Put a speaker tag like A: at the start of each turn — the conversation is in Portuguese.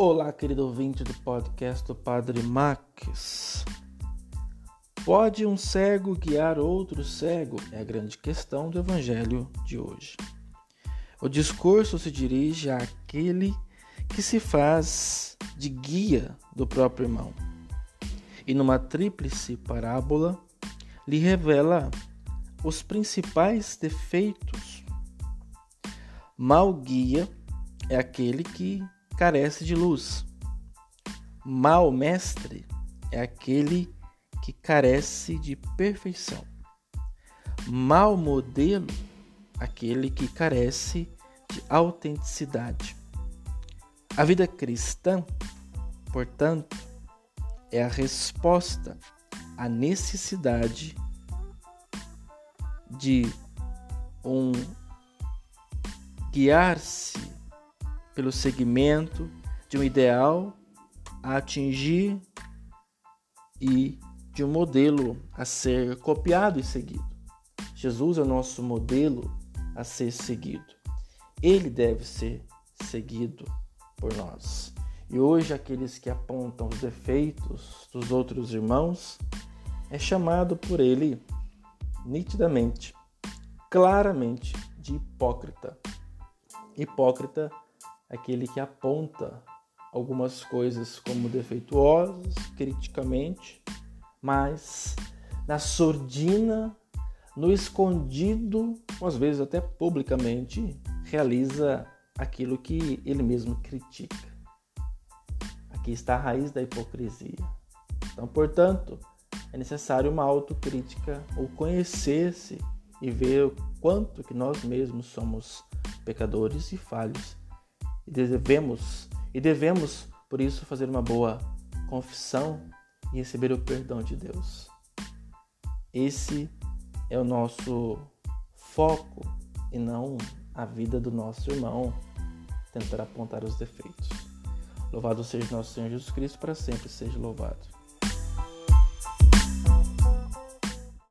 A: Olá, querido ouvinte do podcast do Padre Max. Pode um cego guiar outro cego? É a grande questão do evangelho de hoje. O discurso se dirige àquele que se faz de guia do próprio irmão. E numa tríplice parábola, lhe revela os principais defeitos. Mal guia é aquele que carece de luz. Mal mestre é aquele que carece de perfeição. Mal modelo, aquele que carece de autenticidade. A vida cristã, portanto, é a resposta à necessidade de um guiar-se pelo segmento de um ideal a atingir e de um modelo a ser copiado e seguido. Jesus é o nosso modelo a ser seguido. Ele deve ser seguido por nós. E hoje aqueles que apontam os defeitos dos outros irmãos é chamado por ele nitidamente, claramente de hipócrita. Hipócrita aquele que aponta algumas coisas como defeituosas, criticamente, mas na sordina, no escondido, às vezes até publicamente, realiza aquilo que ele mesmo critica. Aqui está a raiz da hipocrisia. Então, portanto, é necessário uma autocrítica ou conhecer-se e ver o quanto que nós mesmos somos pecadores e falhos e devemos e devemos por isso fazer uma boa confissão e receber o perdão de Deus. Esse é o nosso foco e não a vida do nosso irmão tentar apontar os defeitos. Louvado seja nosso Senhor Jesus Cristo, para sempre seja louvado.